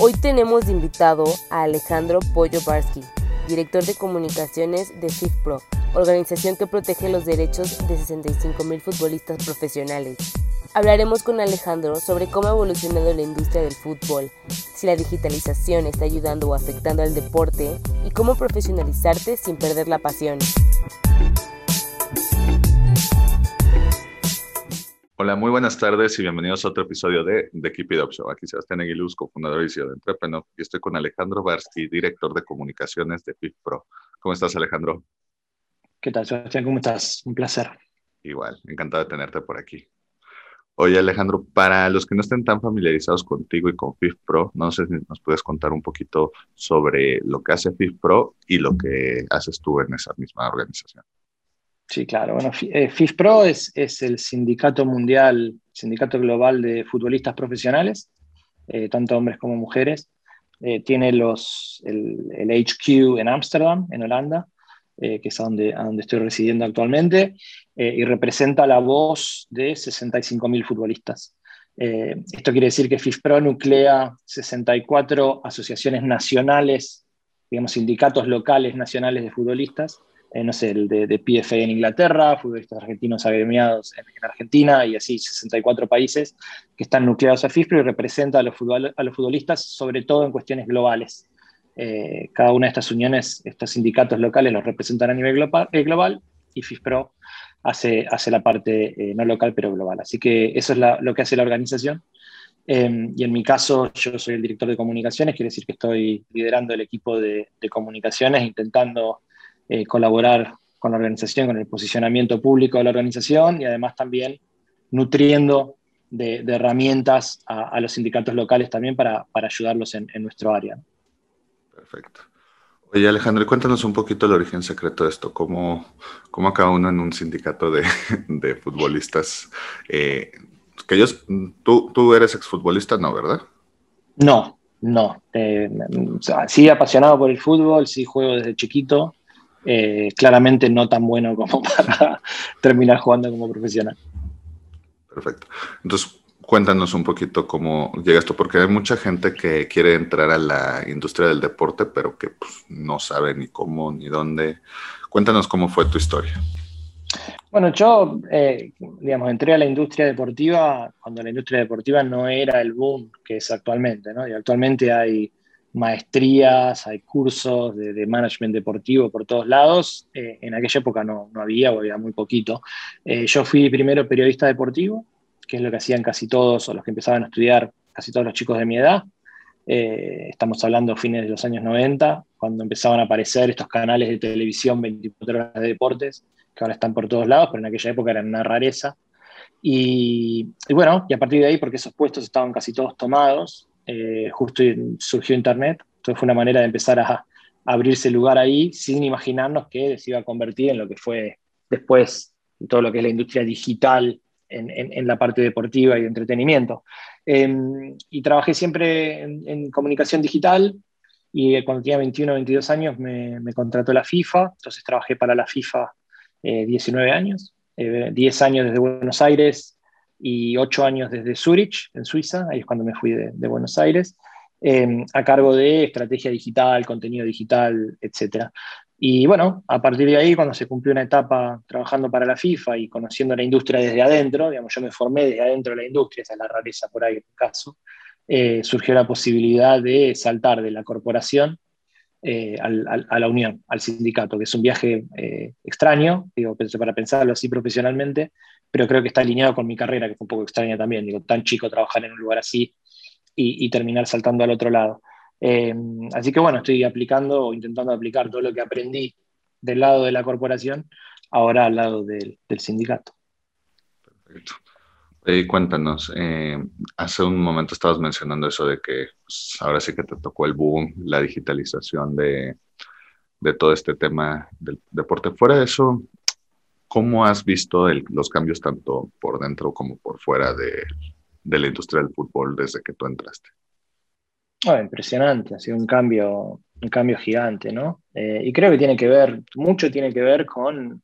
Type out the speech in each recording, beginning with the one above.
Hoy tenemos de invitado a Alejandro Pollo Barsky, director de comunicaciones de FIFPro, organización que protege los derechos de 65 mil futbolistas profesionales. Hablaremos con Alejandro sobre cómo ha evolucionado la industria del fútbol, si la digitalización está ayudando o afectando al deporte y cómo profesionalizarte sin perder la pasión. Hola, muy buenas tardes y bienvenidos a otro episodio de The Keep It Up Show. Aquí Sebastián Aguiluz, cofundador y CEO de Entrepreneur, y estoy con Alejandro Barsky, director de comunicaciones de FIFPro. ¿Cómo estás, Alejandro? ¿Qué tal, Sebastián? ¿Cómo estás? Un placer. Igual, encantado de tenerte por aquí. Oye, Alejandro, para los que no estén tan familiarizados contigo y con FIFPro, no sé si nos puedes contar un poquito sobre lo que hace FIFPro y lo que haces tú en esa misma organización. Sí, claro. Bueno, FIFPro eh, es, es el sindicato mundial, sindicato global de futbolistas profesionales, eh, tanto hombres como mujeres. Eh, tiene los, el, el, HQ en Ámsterdam, en Holanda, que es donde, a donde estoy residiendo actualmente. Eh, y representa la voz de 65.000 futbolistas. Eh, esto quiere decir que FIFPRO nuclea 64 asociaciones nacionales, digamos, sindicatos locales nacionales de futbolistas, eh, no sé, el de, de, PFA en Inglaterra, futbolistas argentinos agremiados en, en, Argentina y así 64 países que están nucleados a FIFPRO y representa a los, futbol, a los futbolistas sobre todo en cuestiones globales. Eh, cada una de estas uniones, estos sindicatos locales los representan a nivel global, eh, global y FIFPRO hace, hace la parte eh, no local pero global. Así que eso es lo que hace la organización. Eh, y en mi caso, yo soy el director de comunicaciones, quiere decir que estoy liderando el equipo de comunicaciones, intentando eh, colaborar con la organización, con el posicionamiento público de la organización y además también nutriendo de, de herramientas a, a, los sindicatos locales también para, para ayudarlos en, en nuestro área. Perfecto. Oye, Alejandro, cuéntanos un poquito el origen secreto de esto. ¿Cómo, cómo acaba uno en un sindicato de, de futbolistas? Eh, que ellos, tú, tú eres exfutbolista, ¿no, verdad? No, no. Eh, sí apasionado por el fútbol, sí juego desde chiquito. Eh, claramente no tan bueno como para terminar jugando como profesional. Perfecto. Entonces, cuéntanos un poquito cómo llega esto, porque hay mucha gente que quiere entrar a la industria del deporte, pero que pues, no sabe ni cómo ni dónde. Cuéntanos cómo fue tu historia. Bueno, yo, eh, digamos, entré a la industria deportiva cuando la industria deportiva no era el boom que es actualmente, ¿no? Y actualmente hay maestrías, hay cursos de, de management deportivo por todos lados. Eh, en aquella época no, no, había o había muy poquito. Eh, yo fui primero periodista deportivo, que es lo que hacían casi todos o los que empezaban a estudiar, casi todos los chicos de mi edad. Eh, estamos hablando fines de los años 90, cuando empezaban a aparecer estos canales de televisión 24 horas de deportes, que ahora están por todos lados, pero en aquella época eran una rareza. Y, y bueno, y a partir de ahí, porque esos puestos estaban casi todos tomados, eh, justo surgió Internet, entonces fue una manera de empezar a, abrirse lugar ahí sin imaginarnos que se iba a convertir en lo que fue después todo lo que es la industria digital en, la parte deportiva y de entretenimiento. Eh, y trabajé siempre en, comunicación digital y cuando tenía 21 o 22 años me, me, contrató la FIFA, entonces trabajé para la FIFA eh, 19 años, eh, 10 años desde Buenos Aires y 8 años desde Zurich, en Suiza, ahí es cuando me fui de, Buenos Aires. Eh, a cargo de estrategia digital, contenido digital, etc. Y bueno, a partir de ahí, cuando se cumplió una etapa trabajando para la FIFA y conociendo la industria desde adentro, digamos, yo me formé desde adentro de la industria, esa es la rareza por ahí en el caso, eh, surgió la posibilidad de saltar de la corporación eh, a la unión, al sindicato, que es un viaje eh, extraño, digo, para pensarlo así profesionalmente, pero creo que está alineado con mi carrera, que fue un poco extraña también, digo, tan chico trabajar en un lugar así y, terminar saltando al otro lado. Eh, así que bueno, estoy aplicando o intentando aplicar todo lo que aprendí del lado de la corporación, ahora al lado del, sindicato. Perfecto. Cuéntanos, hace un momento estabas mencionando eso de que pues, ahora sí que te tocó el boom, la digitalización de, de todo este tema del deporte. Fuera de eso, ¿cómo has visto los cambios tanto por dentro como por fuera de, de, la industria del fútbol desde que tú entraste? Oh, impresionante, ha sido un cambio, un cambio gigante, ¿no? Eh, y creo que tiene que ver, mucho tiene que ver con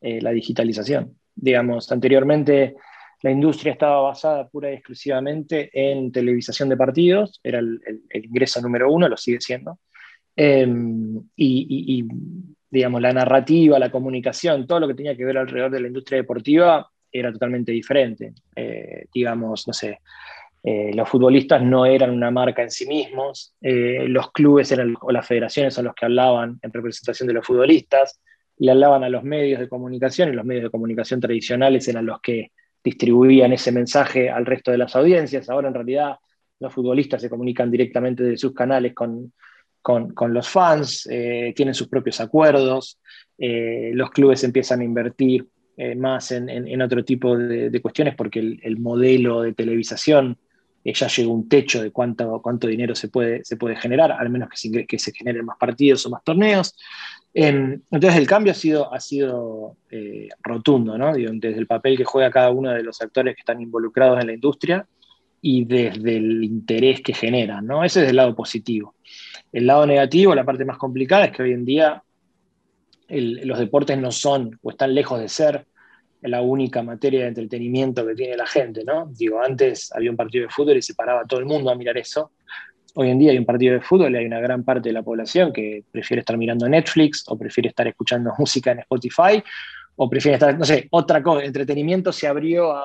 eh, la digitalización. Digamos, anteriormente la industria estaba basada pura y exclusivamente en televisación de partidos, era el, ingreso número uno, lo sigue siendo. Em, y, digamos, la narrativa, la comunicación, todo lo que tenía que ver alrededor de la industria deportiva era totalmente diferente. Eh, digamos, no sé, eh, los futbolistas no eran una marca en sí mismos, eh, los clubes eran, o las federaciones son los que hablaban en representación de los futbolistas, le hablaban a los medios de comunicación y los medios de comunicación tradicionales eran los que distribuían ese mensaje al resto de las audiencias. Ahora en realidad los futbolistas se comunican directamente de sus canales con, los fans, eh, tienen sus propios acuerdos, eh, los clubes empiezan a invertir eh, más en, otro tipo de, cuestiones porque el, modelo de televisación ya llegó a un techo de cuánto, cuánto dinero se puede, se puede generar, al menos que se generen más partidos o más torneos. Em, entonces el cambio ha sido, ha sido eh, rotundo, ¿no? desde el papel que juega cada uno de los actores que están involucrados en la industria y desde el interés que generan, ¿no? Ese es el lado positivo. El lado negativo, la parte más complicada, es que hoy en día los deportes no son o están lejos de ser la única materia de entretenimiento que tiene la gente, ¿no? Digo, antes había un partido de fútbol y se paraba todo el mundo a mirar eso. Hoy en día hay un partido de fútbol y hay una gran parte de la población que prefiere estar mirando Netflix o prefiere estar escuchando música en Spotify o prefiere estar, no sé, otra cosa. entretenimiento se abrió a,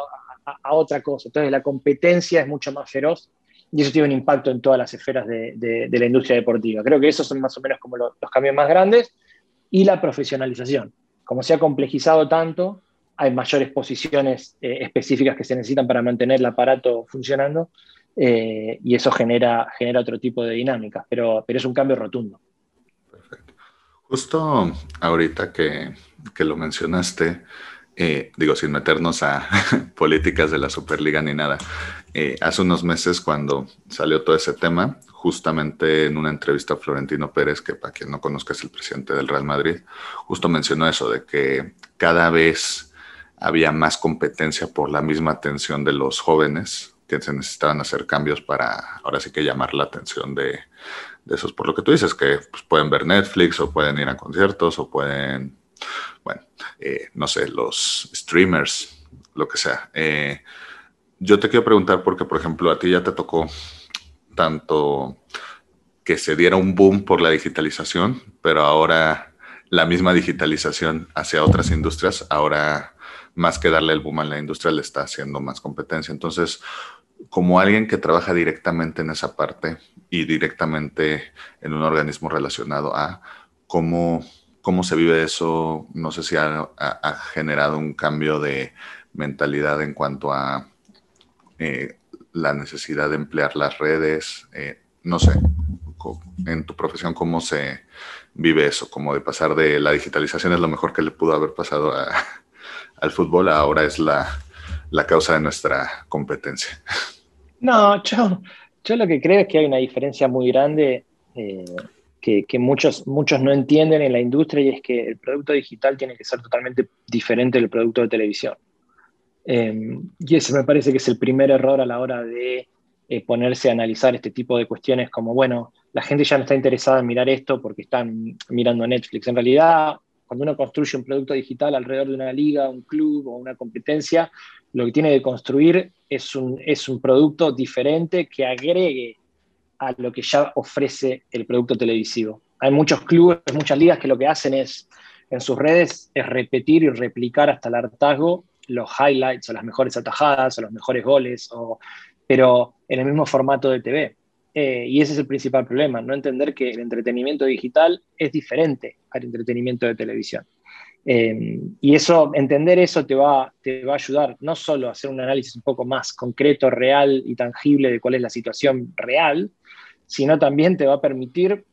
otra cosa. Entonces la competencia es mucho más feroz y eso tiene un impacto en todas las esferas de, la industria deportiva. Creo que esos son más o menos como los, cambios más grandes y la profesionalización. Como se ha complejizado tanto, hay mayores posiciones eh, específicas que se necesitan para mantener el aparato funcionando eh, y eso genera, genera otro tipo de dinámica, pero, pero es un cambio rotundo. Perfecto. Justo ahorita que, que lo mencionaste, eh, digo, sin meternos a políticas de la Superliga ni nada, eh, hace unos meses cuando salió todo ese tema, justamente en una entrevista a Florentino Pérez, que para quien no conozca es el presidente del Real Madrid, justo mencionó eso, de que cada vez había más competencia por la misma atención de los jóvenes que se necesitaban hacer cambios para ahora sí que llamar la atención de, esos, por lo que tú dices, que pues, pueden ver Netflix o pueden ir a conciertos o pueden, bueno, eh, no sé, los streamers, lo que sea. Eh, yo te quiero preguntar porque, por ejemplo, a ti ya te tocó tanto que se diera un boom por la digitalización, pero ahora la misma digitalización hacia otras industrias, ahora más que darle el boom a la industria, le está haciendo más competencia. Entonces, como alguien que trabaja directamente en esa parte y directamente en un organismo relacionado a cómo, cómo se vive eso, no sé si ha, generado un cambio de mentalidad en cuanto a eh, la necesidad de emplear las redes, eh, no sé, en tu profesión, cómo se vive eso, como de pasar de la digitalización es lo mejor que le pudo haber pasado al fútbol, ahora es la, la causa de nuestra competencia. No, yo, yo lo que creo es que hay una diferencia muy grande eh, que, muchos, muchos no entienden en la industria y es que el producto digital tiene que ser totalmente diferente del producto de televisión. Em, y ese me parece que es el primer error a la hora de eh, ponerse a analizar este tipo de cuestiones como, bueno, la gente ya no está interesada en mirar esto porque están mirando Netflix. En realidad, cuando uno construye un producto digital alrededor de una liga, un club o una competencia, lo que tiene que construir es un, es un producto diferente que agregue a lo que ya ofrece el producto televisivo. Hay muchos clubes, muchas ligas que lo que hacen es, en sus redes, es repetir y replicar hasta el hartazgo los highlights o las mejores atajadas o los mejores goles, pero en el mismo formato de TV. eh, y ese es el principal problema, no entender que el entretenimiento digital es diferente al entretenimiento de televisión. Eh, y eso, entender eso te va, te va a ayudar no solo a hacer un análisis un poco más concreto, real y tangible de cuál es la situación real, sino también te va a permitir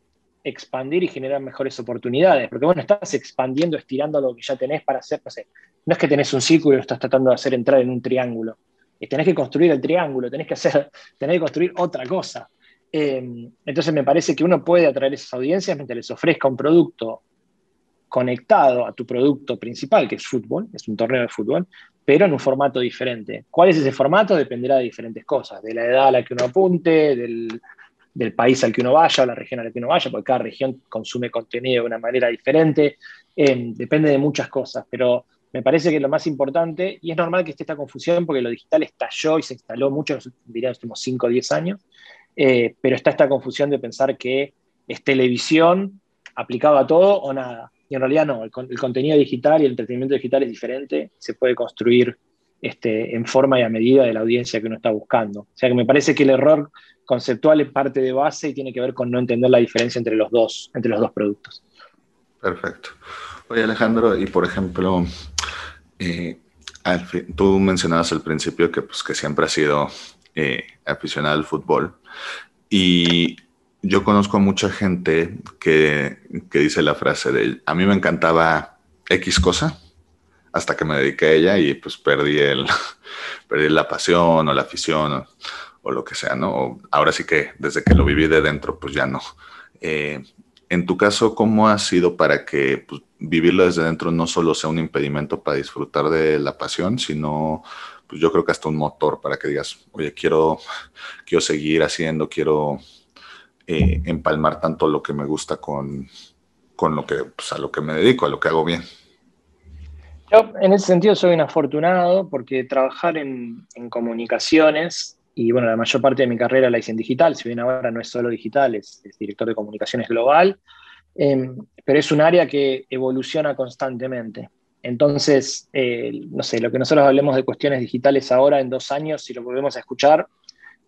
expandir y generar mejores oportunidades. Porque bueno, estás expandiendo, estirando lo que ya tenés para hacer, no sé, no es que tenés un círculo y lo estás tratando de hacer entrar en un triángulo. Y tenés que construir el triángulo, tenés que hacer, tenés que construir otra cosa. Eh, entonces me parece que uno puede atraer esas audiencias mientras les ofrezca un producto conectado a tu producto principal, que es fútbol, es un torneo de fútbol, pero en un formato diferente. ¿Cuál es ese formato? Dependerá de diferentes cosas, de la edad a la que uno apunte, del, país al que uno vaya o la región a la que uno vaya, porque cada región consume contenido de una manera diferente, eh, depende de muchas cosas, pero me parece que lo más importante, y es normal que esté esta confusión porque lo digital estalló y se instaló mucho en los, últimos 5 o 10 años, eh, pero está esta confusión de pensar que es televisión aplicado a todo o nada. Y en realidad no, el, contenido digital y el entretenimiento digital es diferente, se puede construir este, en forma y a medida de la audiencia que uno está buscando. O sea que me parece que el error conceptual es parte de base y tiene que ver con no entender la diferencia entre los dos, entre los dos productos. Perfecto. Oye Alejandro, y por ejemplo, eh, tú mencionabas al principio que, pues, que siempre has sido eh, aficionado al fútbol y yo conozco a mucha gente que, dice la frase de, a mí me encantaba X cosa hasta que me dediqué a ella y pues perdí, el, perdí la pasión o la afición o, lo que sea, ¿no? ahora sí que desde que lo viví de dentro, pues ya no. Eh, en tu caso, ¿cómo ha sido para que pues, vivirlo desde dentro no solo sea un impedimento para disfrutar de la pasión, sino pues yo creo que hasta un motor para que digas, oye, quiero, quiero seguir haciendo, quiero eh, empalmar tanto lo que me gusta con, lo que, pues, a lo que me dedico, a lo que hago bien. Yo en ese sentido soy un afortunado porque trabajar en, comunicaciones, y bueno, la mayor parte de mi carrera la hice en digital, si bien ahora no es solo digital, es, director de comunicaciones global, em, pero es un área que evoluciona constantemente. Entonces, eh, no sé, lo que nosotros hablemos de cuestiones digitales ahora en dos años, si lo volvemos a escuchar,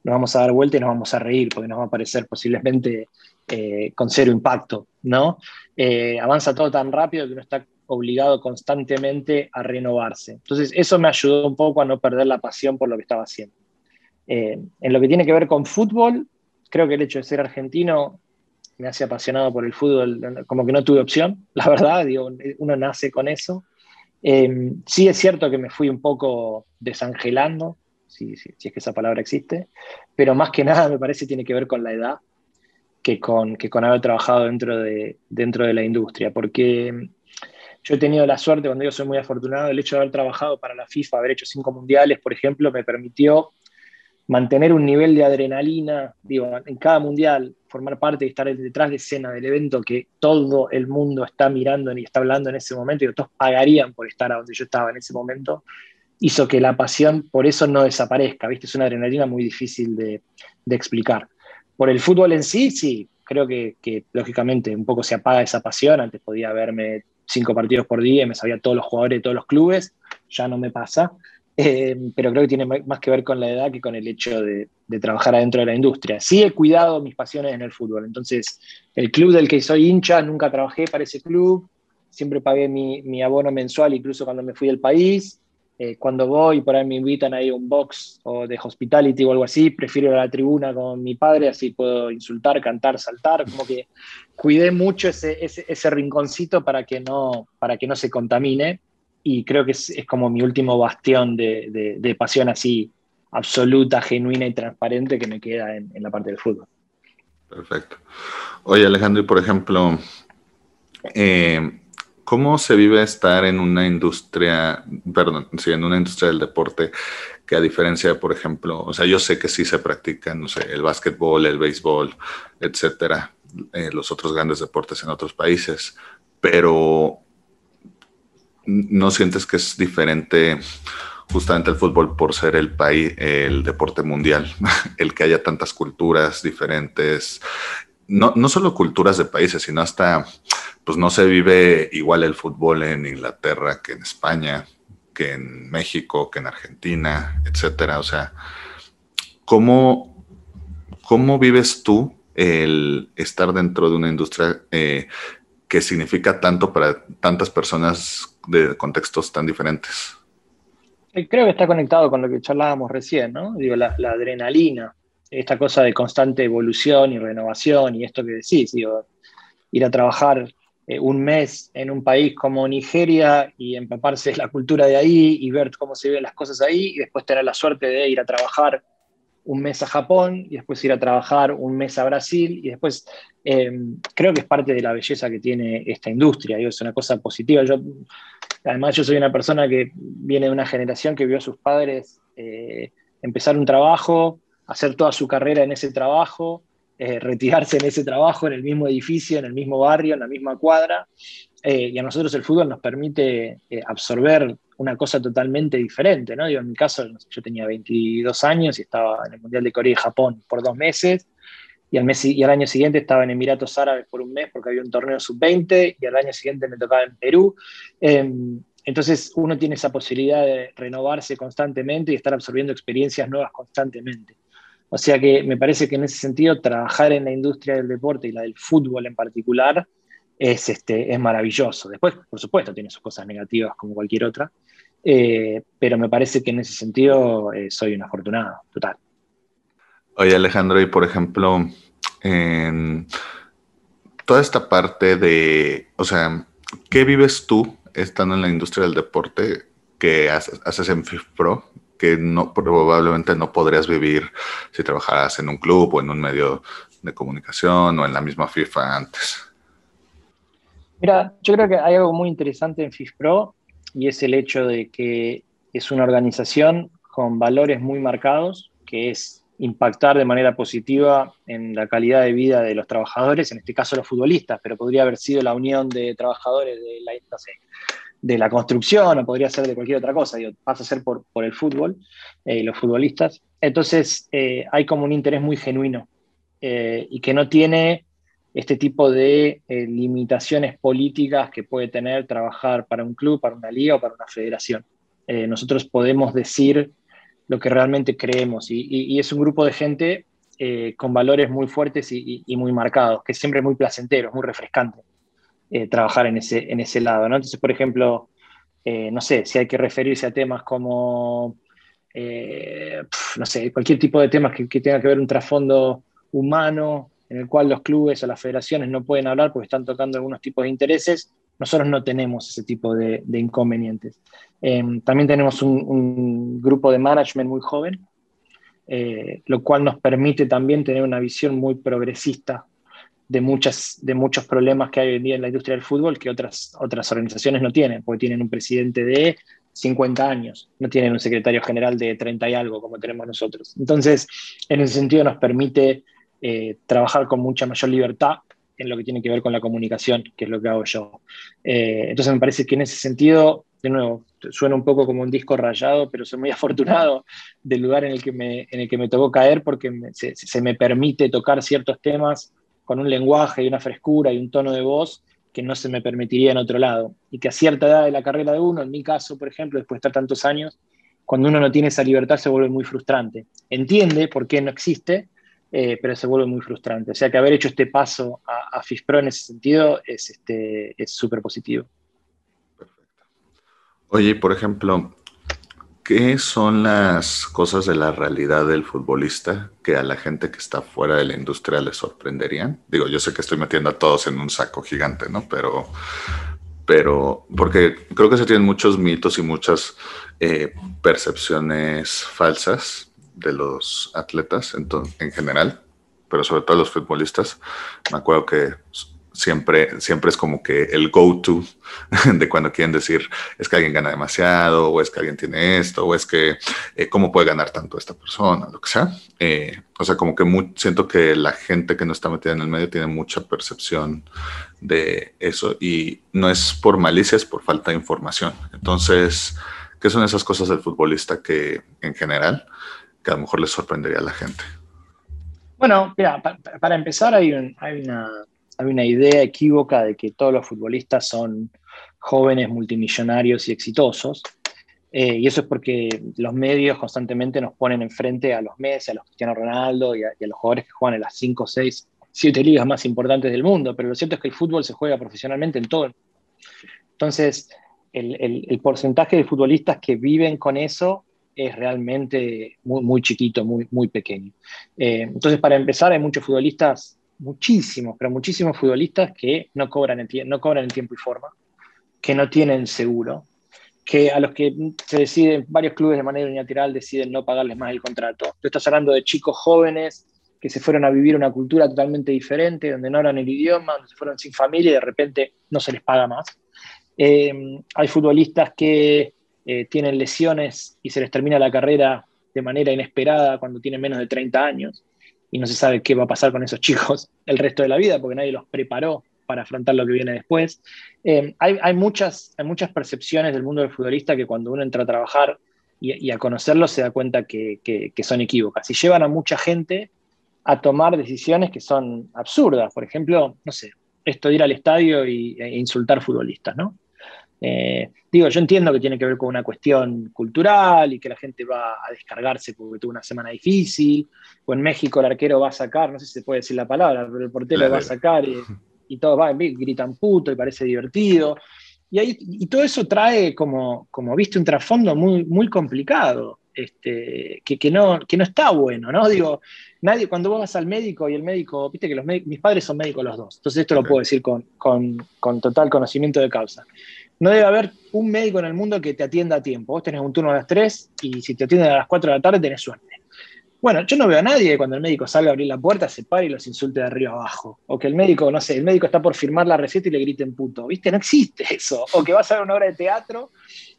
nos vamos a dar vuelta y nos vamos a reír porque nos va a parecer posiblemente eh, con cero impacto, ¿no? Eh, avanza todo tan rápido que uno está obligado constantemente a renovarse. Entonces, eso me ayudó un poco a no perder la pasión por lo que estaba haciendo. Eh, en lo que tiene que ver con fútbol, creo que el hecho de ser argentino me hace apasionado por el fútbol, como que no tuve opción, la verdad, uno nace con eso. sí es cierto que me fui un poco desangelando, si, es que esa palabra existe, pero más que nada me parece tiene que ver con la edad que con, que con haber trabajado dentro de, dentro de la industria, porque yo he tenido la suerte, cuando yo soy muy afortunado, el hecho de haber trabajado para la FIFA, haber hecho cinco mundiales, por ejemplo, me permitió mantener un nivel de adrenalina, digo, en cada mundial, formar parte y estar detrás de escena del evento que todo el mundo está mirando y está hablando en ese momento y todos pagarían por estar a donde yo estaba en ese momento, hizo que la pasión por eso no desaparezca, ¿viste? Es una adrenalina muy difícil de, explicar. Por el fútbol en sí, sí, creo que, lógicamente un poco se apaga esa pasión, antes podía verme cinco partidos por día y me sabía todos los jugadores de todos los clubes, ya no me pasa, eh, pero creo que tiene más que ver con la edad que con el hecho de, trabajar adentro de la industria. Sí he cuidado mis pasiones en el fútbol, entonces el club del que soy hincha, nunca trabajé para ese club, siempre pagué mi, mi abono mensual incluso cuando me fui del país, eh, cuando voy por ahí me invitan a ir a un box o de hospitality o algo así, prefiero ir a la tribuna con mi padre, así puedo insultar, cantar, saltar, como que cuidé mucho ese, ese, rinconcito para que, no, para que no se contamine y creo que es, como mi último bastión de, de, pasión así absoluta, genuina y transparente que me queda en, en la parte del fútbol. Perfecto. Oye Alejandro, y por ejemplo, eh, ¿Cómo se vive estar en una industria, perdón, sí, en una industria del deporte que a diferencia por ejemplo, o sea, yo sé que sí se practican, no sé, el básquetbol, el béisbol, etcétera, eh, los otros grandes deportes en otros países, pero no sientes que es diferente justamente el fútbol por ser el país, el deporte mundial, el que haya tantas culturas diferentes, no, no solo culturas de países, sino hasta pues no se vive igual el fútbol en Inglaterra que en España, que en México, que en Argentina, etcétera. O sea, ¿cómo, ¿cómo vives tú el estar dentro de una industria eh, que significa tanto para tantas personas de contextos tan diferentes? Eh, creo que está conectado con lo que charlábamos recién, ¿no? Digo, la, adrenalina, esta cosa de constante evolución y renovación y esto que decís, digo, ir a trabajar eh, un mes en un país como Nigeria y empaparse de la cultura de ahí y ver cómo se ven las cosas ahí y después tener la suerte de ir a trabajar un mes a Japón y después ir a trabajar un mes a Brasil y después em, creo que es parte de la belleza que tiene esta industria, es una cosa positiva. Yo, además yo soy una persona que viene de una generación que vio a sus padres eh, empezar un trabajo, hacer toda su carrera en ese trabajo, eh, retirarse en ese trabajo, en el mismo edificio, en el mismo barrio, en la misma cuadra. Eh, y a nosotros el fútbol nos permite absorber una cosa totalmente diferente, ¿no? Digo, en mi caso, yo tenía 22 años y estaba en el Mundial de Corea y Japón por dos meses, y al, mes, y al año siguiente estaba en Emiratos Árabes por un mes porque había un torneo sub-20, y al año siguiente me tocaba en Perú. Em, entonces uno tiene esa posibilidad de renovarse constantemente y estar absorbiendo experiencias nuevas constantemente. O sea que me parece que en ese sentido trabajar en la industria del deporte y la del fútbol en particular es, este, es maravilloso. Después, por supuesto, tiene sus cosas negativas como cualquier otra, eh, pero me parece que en ese sentido eh, soy un afortunado, total. Oye Alejandro, y por ejemplo, en toda esta parte de, o sea, ¿qué vives tú estando en la industria del deporte que haces, en FIFPro que no, probablemente no podrías vivir si trabajaras en un club o en un medio de comunicación o en la misma FIFA antes? Mira, yo creo que hay algo muy interesante en FIFPro y es el hecho de que es una organización con valores muy marcados, que es impactar de manera positiva en la calidad de vida de los trabajadores, en este caso los futbolistas, pero podría haber sido la unión de trabajadores de la, de la construcción o podría ser de cualquier otra cosa, pasa a ser por, por el fútbol y eh, los futbolistas. Entonces eh, hay como un interés muy genuino eh, y que no tiene este tipo de eh, limitaciones políticas que puede tener trabajar para un club, para una liga o para una federación. Nosotros podemos decir lo que realmente creemos y, es un grupo de gente con valores muy fuertes y, muy marcados, que es siempre muy placentero, muy refrescante trabajar en ese, en ese lado. ¿no? Entonces, por ejemplo, no sé, si hay que referirse a temas como, no sé, cualquier tipo de temas que, tenga que ver un trasfondo humano, en el cual los clubes o las federaciones no pueden hablar porque están tocando algunos tipos de intereses, nosotros no tenemos ese tipo de, inconvenientes. Em, también tenemos un, grupo de management muy joven, eh, lo cual nos permite también tener una visión muy progresista de, muchas, de muchos problemas que hay hoy en día en la industria del fútbol que otras, otras organizaciones no tienen, porque tienen un presidente de 50 años, no tienen un secretario general de 30 y algo como tenemos nosotros. Entonces, en ese sentido nos permite eh, trabajar con mucha mayor libertad en lo que tiene que ver con la comunicación, que es lo que hago yo. Eh, entonces me parece que en ese sentido, de nuevo, suena un poco como un disco rayado, pero soy muy afortunado del lugar en el que me, en el que me tocó caer porque se, me permite tocar ciertos temas con un lenguaje y una frescura y un tono de voz que no se me permitiría en otro lado. Y que a cierta edad de la carrera de uno, en mi caso, por ejemplo, después de estar tantos años, cuando uno no tiene esa libertad se vuelve muy frustrante. Entiende por qué no existe, eh, pero se vuelve muy frustrante. O sea que haber hecho este paso a, FISPRO en ese sentido es este, súper positivo. Perfecto. Oye, por ejemplo, ¿qué son las cosas de la realidad del futbolista que a la gente que está fuera de la industria le sorprenderían? Digo, yo sé que estoy metiendo a todos en un saco gigante, ¿no? Pero, pero porque creo que se tienen muchos mitos y muchas eh, percepciones falsas de los atletas en, en, general, pero sobre todo los futbolistas. Me acuerdo que siempre, siempre es como que el go-to de cuando quieren decir es que alguien gana demasiado, o es que alguien tiene esto, o es que eh, cómo puede ganar tanto esta persona, lo que sea. Eh, o sea, como que siento que la gente que no está metida en el medio tiene mucha percepción de eso y no es por malicia, es por falta de información. Entonces, ¿qué son esas cosas del futbolista que en general a lo mejor les sorprendería a la gente? Bueno, mira, para, empezar hay, una, idea equívoca de que todos los futbolistas son jóvenes multimillonarios y exitosos. Eh, y eso es porque los medios constantemente nos ponen enfrente a los Messi, a los Cristiano Ronaldo y a, los jugadores que juegan en las 5, 6, 7 ligas más importantes del mundo. Pero lo cierto es que el fútbol se juega profesionalmente en todo. Entonces, el, porcentaje de futbolistas que viven con eso es realmente muy, muy chiquito, muy, muy pequeño. Eh, entonces, para empezar, hay muchos futbolistas, muchísimos, pero muchísimos futbolistas que no cobran en, no cobran tiempo y forma, que no tienen seguro, que a los que se deciden, varios clubes de manera unilateral deciden no pagarles más el contrato. Tú estás hablando de chicos jóvenes que se fueron a vivir una cultura totalmente diferente, donde no eran el idioma, donde se fueron sin familia y de repente no se les paga más. Eh, hay futbolistas que eh, tienen lesiones y se les termina la carrera de manera inesperada cuando tienen menos de 30 años y no se sabe qué va a pasar con esos chicos el resto de la vida porque nadie los preparó para afrontar lo que viene después. Eh, hay, muchas, hay muchas percepciones del mundo del futbolista que cuando uno entra a trabajar y, a conocerlo se da cuenta que, son equívocas y llevan a mucha gente a tomar decisiones que son absurdas. Por ejemplo, no sé, esto de ir al estadio y, e insultar futbolistas, ¿no? Eh, digo, yo entiendo que tiene que ver con una cuestión cultural y que la gente va a descargarse porque tuvo una semana difícil, o en México el arquero va a sacar, no sé si se puede decir la palabra, pero el portero va a sacar y, y todos van, gritan puto y parece divertido. Y, ahí, y todo eso trae como, como viste, un trasfondo muy, muy complicado, este, que, que, no, que no está bueno, ¿no? Digo, nadie, cuando vos vas al médico y el médico, viste que los mis padres son médicos los dos, entonces esto lo puedo decir con, con, con, total conocimiento de causa. No debe haber un médico en el mundo que te atienda a tiempo. Vos tenés un turno a las 3 y si te atienden a las 4 de la tarde tenés suerte. Bueno, yo no veo a nadie cuando el médico salga a abrir la puerta, se pare y los insulte de arriba abajo. O que el médico, no sé, el médico está por firmar la receta y le griten puto. ¿Viste? No existe eso. O que vas a ver una obra de teatro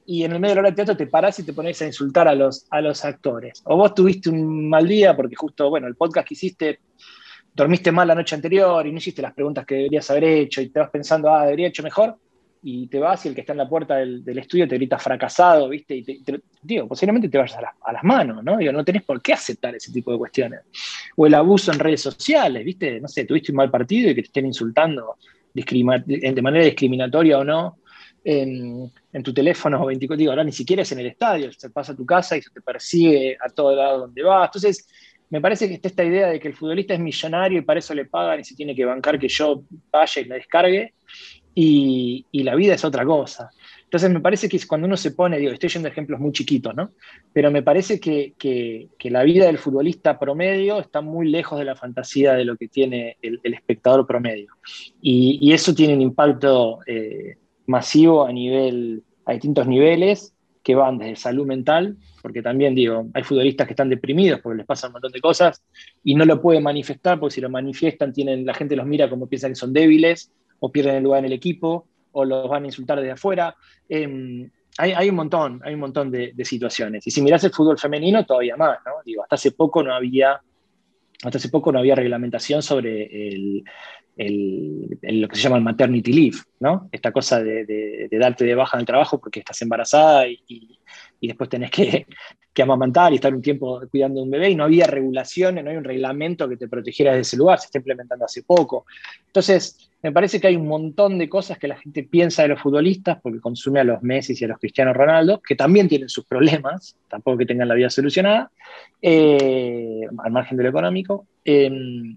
y en el medio de la obra de teatro te paras y te pones a insultar a los, a los actores. O vos tuviste un mal día porque justo, bueno, el podcast que hiciste, dormiste mal la noche anterior y no hiciste las preguntas que deberías haber hecho y te vas pensando, ah, debería hecho mejor y te vas y el que está en la puerta del, estudio te grita fracasado, ¿viste? Y te, digo, posiblemente te vayas a, las manos, ¿no? Digo, no tenés por qué aceptar ese tipo de cuestiones. O el abuso en redes sociales, ¿viste? No sé, tuviste un mal partido y que te estén insultando de manera discriminatoria o no en, tu teléfono 24, digo, ni siquiera es en el estadio, se pasa a tu casa y se te persigue a todo lado donde vas. Entonces, me parece que está esta idea de que el futbolista es millonario y para eso le pagan y se tiene que bancar que yo vaya y me descargue y, la vida es otra cosa. Entonces me parece que cuando uno se pone, digo, estoy yendo ejemplos muy chiquitos, ¿no? Pero me parece que, la vida del futbolista promedio está muy lejos de la fantasía de lo que tiene el, espectador promedio. Y, eso tiene un impacto eh, masivo a nivel, a distintos niveles, que van desde salud mental, porque también digo, hay futbolistas que están deprimidos porque les pasa un montón de cosas y no lo pueden manifestar porque si lo manifiestan tienen, la gente los mira como piensan que son débiles o pierden el lugar en el equipo, o los van a insultar desde afuera. Em, hay, un montón, hay un montón de, situaciones. Y si miras el fútbol femenino, todavía más, ¿no? Digo, hasta hace poco no había, hasta hace poco no había reglamentación sobre el, lo que se llama el maternity leave, ¿no? Esta cosa de, darte de baja en el trabajo porque estás embarazada y, y después tenés que, que, amamantar y estar un tiempo cuidando de un bebé y no había regulaciones, no hay un reglamento que te protegiera de ese lugar, se está implementando hace poco. Entonces, me parece que hay un montón de cosas que la gente piensa de los futbolistas, porque consume a los Messi y a los Cristiano Ronaldo, que también tienen sus problemas, tampoco que tengan la vida solucionada, eh, al margen de lo económico, eh,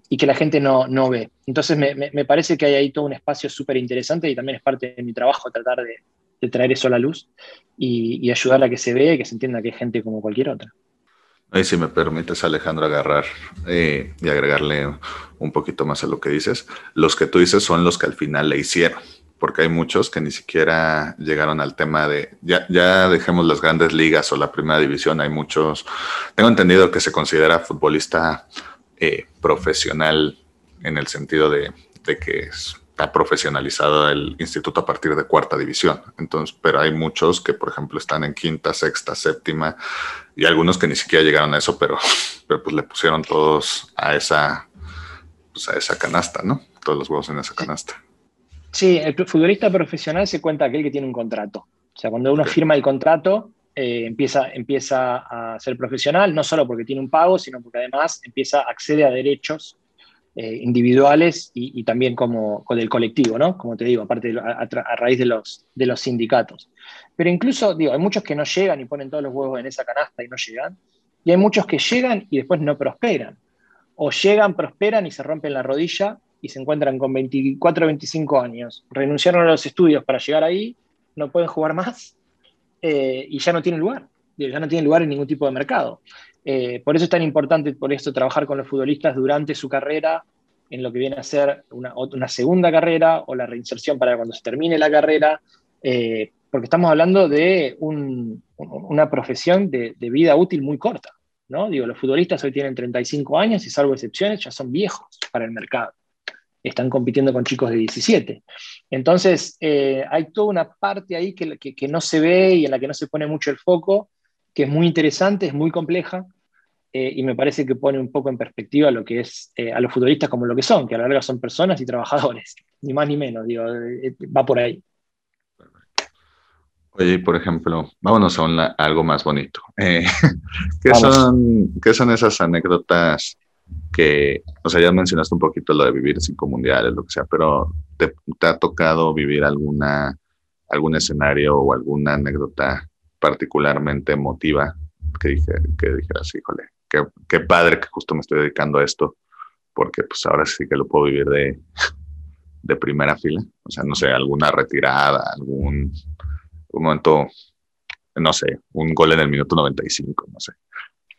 y que la gente no, no ve. Entonces me, me, parece que hay ahí todo un espacio súper interesante y también es parte de mi trabajo tratar de, traer eso a la luz y, ayudar a que se vea y que se entienda que hay gente como cualquier otra. Y si me permites, Alejandro, agarrar eh, y agregarle un poquito más a lo que dices, los que tú dices son los que al final le hicieron, porque hay muchos que ni siquiera llegaron al tema de, ya, ya dejemos las grandes ligas o la primera división, hay muchos, tengo entendido que se considera futbolista eh, profesional en el sentido de, de que es profesionalizado el instituto a partir de cuarta división. Entonces, pero hay muchos que, por ejemplo, están en quinta, sexta, séptima y algunos que ni siquiera llegaron a eso, pero, pero pues le pusieron todos a esa, pues a esa canasta, ¿no? Todos los huevos en esa canasta. Sí, el futbolista profesional se cuenta aquel que tiene un contrato. O sea, cuando uno firma el contrato, eh, empieza, empieza a ser profesional, no solo porque tiene un pago, sino porque además empieza, accede a derechos eh, individuales y, también como con el colectivo, ¿no? Como te digo, aparte a, raíz de los, de los sindicatos. Pero incluso, digo, hay muchos que no llegan y ponen todos los huevos en esa canasta y no llegan, y hay muchos que llegan y después no prosperan. O llegan, prosperan y se rompen la rodilla y se encuentran con 24 o 25 años. Renunciaron a los estudios para llegar ahí, no pueden jugar más eh, y ya no tienen lugar. Ya no tienen lugar en ningún tipo de mercado. Eh, por eso es tan importante, por esto, trabajar con los futbolistas durante su carrera, en lo que viene a ser una, segunda carrera o la reinserción para cuando se termine la carrera, eh, porque estamos hablando de una profesión de, vida útil muy corta. ¿no? Digo, los futbolistas hoy tienen 35 años y salvo excepciones ya son viejos para el mercado. Están compitiendo con chicos de 17. Entonces, eh, hay toda una parte ahí que, que no se ve y en la que no se pone mucho el foco, que es muy interesante, es muy compleja, eh, y me parece que pone un poco en perspectiva lo que es eh, a los futbolistas como lo que son, que a la larga son personas y trabajadores, ni más ni menos, digo, eh, va por ahí. Oye, por ejemplo, vámonos a, algo más bonito. ¿qué, son, ¿Qué son esas anécdotas que, o sea, ya mencionaste un poquito lo de vivir cinco mundiales, lo que sea, pero ¿te, te ha tocado vivir alguna, algún escenario o alguna anécdota particularmente emotiva que, dije, que dijeras, híjole, qué, qué, padre que justo me estoy dedicando a esto, porque pues ahora sí que lo puedo vivir de, de primera fila. O sea, no sé, alguna retirada, algún, un momento, no sé, un gol en el minuto 95, no sé,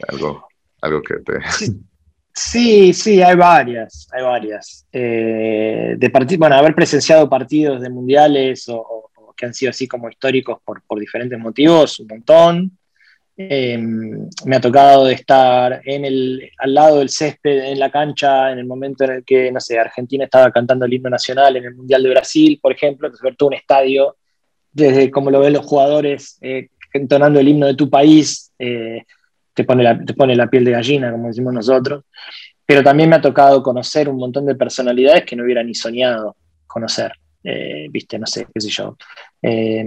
algo, algo que te... Sí. Sí, hay varias, hay varias. Eh, de bueno, haber presenciado partidos de mundiales o, que han sido así como históricos por, diferentes motivos, un montón. Eh, me ha tocado estar en el, al lado del césped, en la cancha, en el momento en el que, no sé, Argentina estaba cantando el himno nacional en el Mundial de Brasil, por ejemplo, entonces ver todo un estadio, desde cómo lo ven los jugadores eh, entonando el himno de tu país, eh, te, pone la, te pone la piel de gallina, como decimos nosotros. Pero también me ha tocado conocer un montón de personalidades que no hubiera ni soñado conocer. Eh, viste, no sé, qué sé yo. Eh,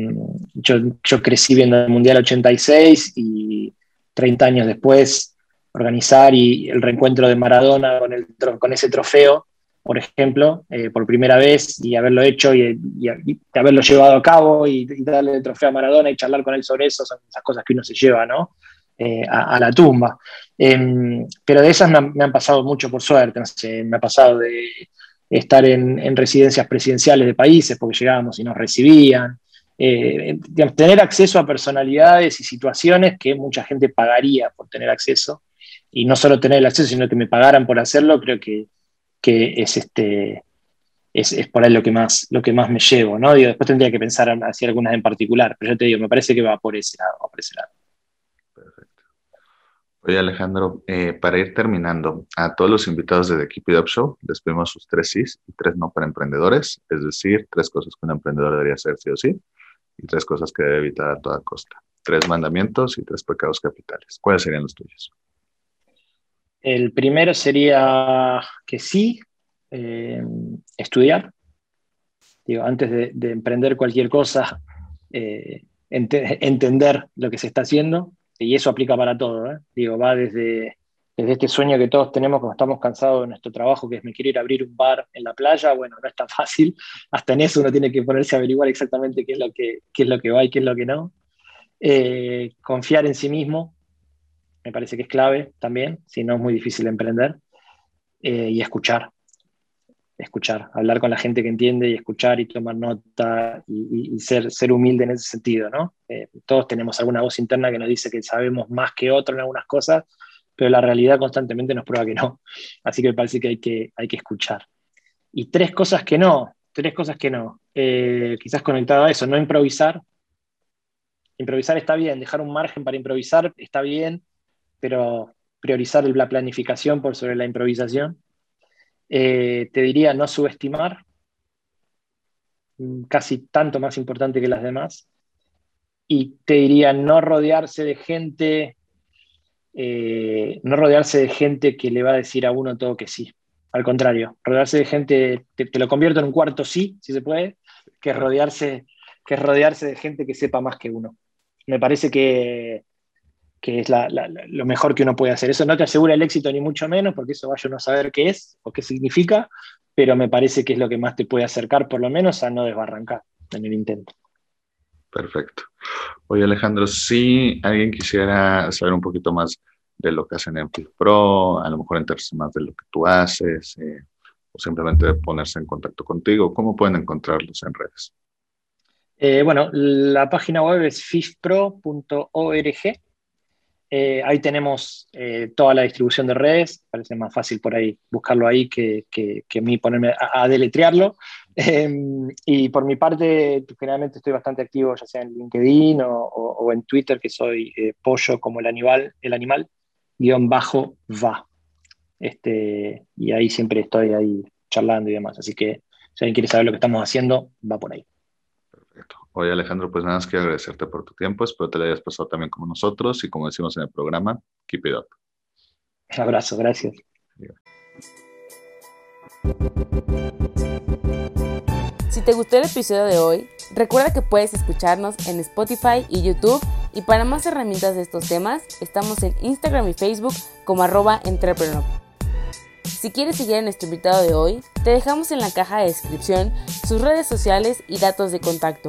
yo. Yo crecí viendo el Mundial 86 y 30 años después organizar y el reencuentro de Maradona con, el, con ese trofeo, por ejemplo, eh, por primera vez y haberlo hecho y, haberlo llevado a cabo y, darle el trofeo a Maradona y charlar con él sobre eso, son esas cosas que uno se lleva, ¿no? a, la tumba. Em, pero de esas me han, me han, pasado mucho por suerte, no sé, me ha pasado de estar en, residencias presidenciales de países porque llegábamos y nos recibían. Eh, tener acceso a personalidades y situaciones que mucha gente pagaría por tener acceso. Y no solo tener el acceso, sino que me pagaran por hacerlo, creo que, es, este, es, por ahí lo que, más, lo que más me llevo. ¿no? después tendría que pensar hacia algunas en particular, pero yo te digo, me parece que va por ese lado. Va por ese lado. Oye Alejandro, eh, para ir terminando, a todos los invitados de The Keep It Up Show les pedimos sus tres sís y tres no para emprendedores, es decir, tres cosas que un emprendedor debería hacer sí o sí y tres cosas que debe evitar a toda costa. Tres mandamientos y tres pecados capitales. ¿Cuáles serían los tuyos? El primero sería que sí, eh, estudiar. Antes de, emprender cualquier cosa, eh, entender lo que se está haciendo y eso aplica para todo, ¿eh? digo, va desde, desde este sueño que todos tenemos cuando estamos cansados de nuestro trabajo, que es me quiero ir a abrir un bar en la playa, bueno, no es tan fácil, hasta en eso uno tiene que ponerse a averiguar exactamente qué es lo que, es lo que va y qué es lo que no. Eh, confiar en sí mismo, me parece que es clave también, si no es muy difícil emprender, eh, y escuchar, escuchar, hablar con la gente que entiende y escuchar y tomar nota y, ser, ser humilde en ese sentido, ¿no? Eh, todos tenemos alguna voz interna que nos dice que sabemos más que otro en algunas cosas, pero la realidad constantemente nos prueba que no. Así que me parece que hay que, hay que escuchar. Y tres cosas que no, tres cosas que no. Eh, quizás conectado a eso, no improvisar. Improvisar está bien, dejar un margen para improvisar está bien, pero priorizar la planificación por sobre la improvisación eh, te diría no subestimar, mm, casi tanto más importante que las demás. Y te diría no rodearse de gente, eh, no rodearse de gente que le va a decir a uno todo que sí. Al contrario, rodearse de gente, te, lo convierto en un cuarto sí, si se puede, que rodearse, que rodearse de gente que sepa más que uno. Me parece que que es lo mejor que uno puede hacer. Eso no te asegura el éxito ni mucho menos, porque eso vaya uno a saber qué es o qué significa, pero me parece que es lo que más te puede acercar, por lo menos, a no desbarrancar en el intento. Perfecto. Oye, Alejandro, si alguien quisiera saber un poquito más de lo que hacen en Pro, a lo mejor enterarse más de lo que tú haces, eh, o simplemente ponerse en contacto contigo, ¿cómo pueden encontrarlos en redes? Eh, bueno, la página web es fifpro.org. Eh, ahí tenemos toda la distribución de redes. Parece más fácil por ahí buscarlo ahí que, que mí ponerme a, deletrearlo. Em, y por mi parte, generalmente estoy bastante activo, ya sea en LinkedIn o, en Twitter, que soy pollo como el animal, el animal guion bajo va. Este, y ahí siempre estoy ahí charlando y demás. Así que si alguien quiere saber lo que estamos haciendo, va por ahí. Oye Alejandro, pues nada más quiero agradecerte por tu tiempo. Espero te lo hayas pasado también como nosotros y como decimos en el programa, keep it up. Un abrazo, gracias. Si te gustó el episodio de hoy, recuerda que puedes escucharnos en Spotify y YouTube y para más herramientas de estos temas, estamos en Instagram y Facebook como arroba entrepreneur. Si quieres seguir a nuestro invitado de hoy, te dejamos en la caja de descripción sus redes sociales y datos de contacto.